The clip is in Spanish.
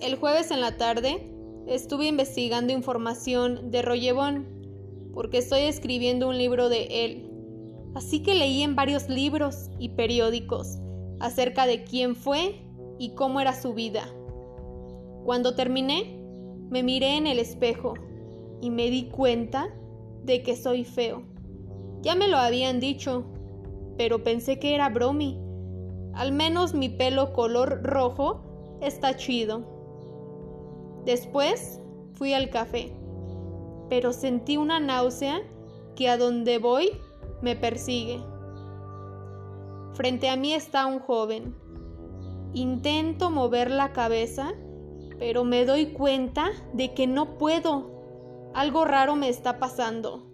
El jueves en la tarde estuve investigando información de Rollebón porque estoy escribiendo un libro de él. Así que leí en varios libros y periódicos acerca de quién fue y cómo era su vida. Cuando terminé, me miré en el espejo y me di cuenta de que soy feo. Ya me lo habían dicho, pero pensé que era bromi. Al menos mi pelo color rojo está chido. Después fui al café, pero sentí una náusea que a donde voy me persigue. Frente a mí está un joven. Intento mover la cabeza, pero me doy cuenta de que no puedo. Algo raro me está pasando.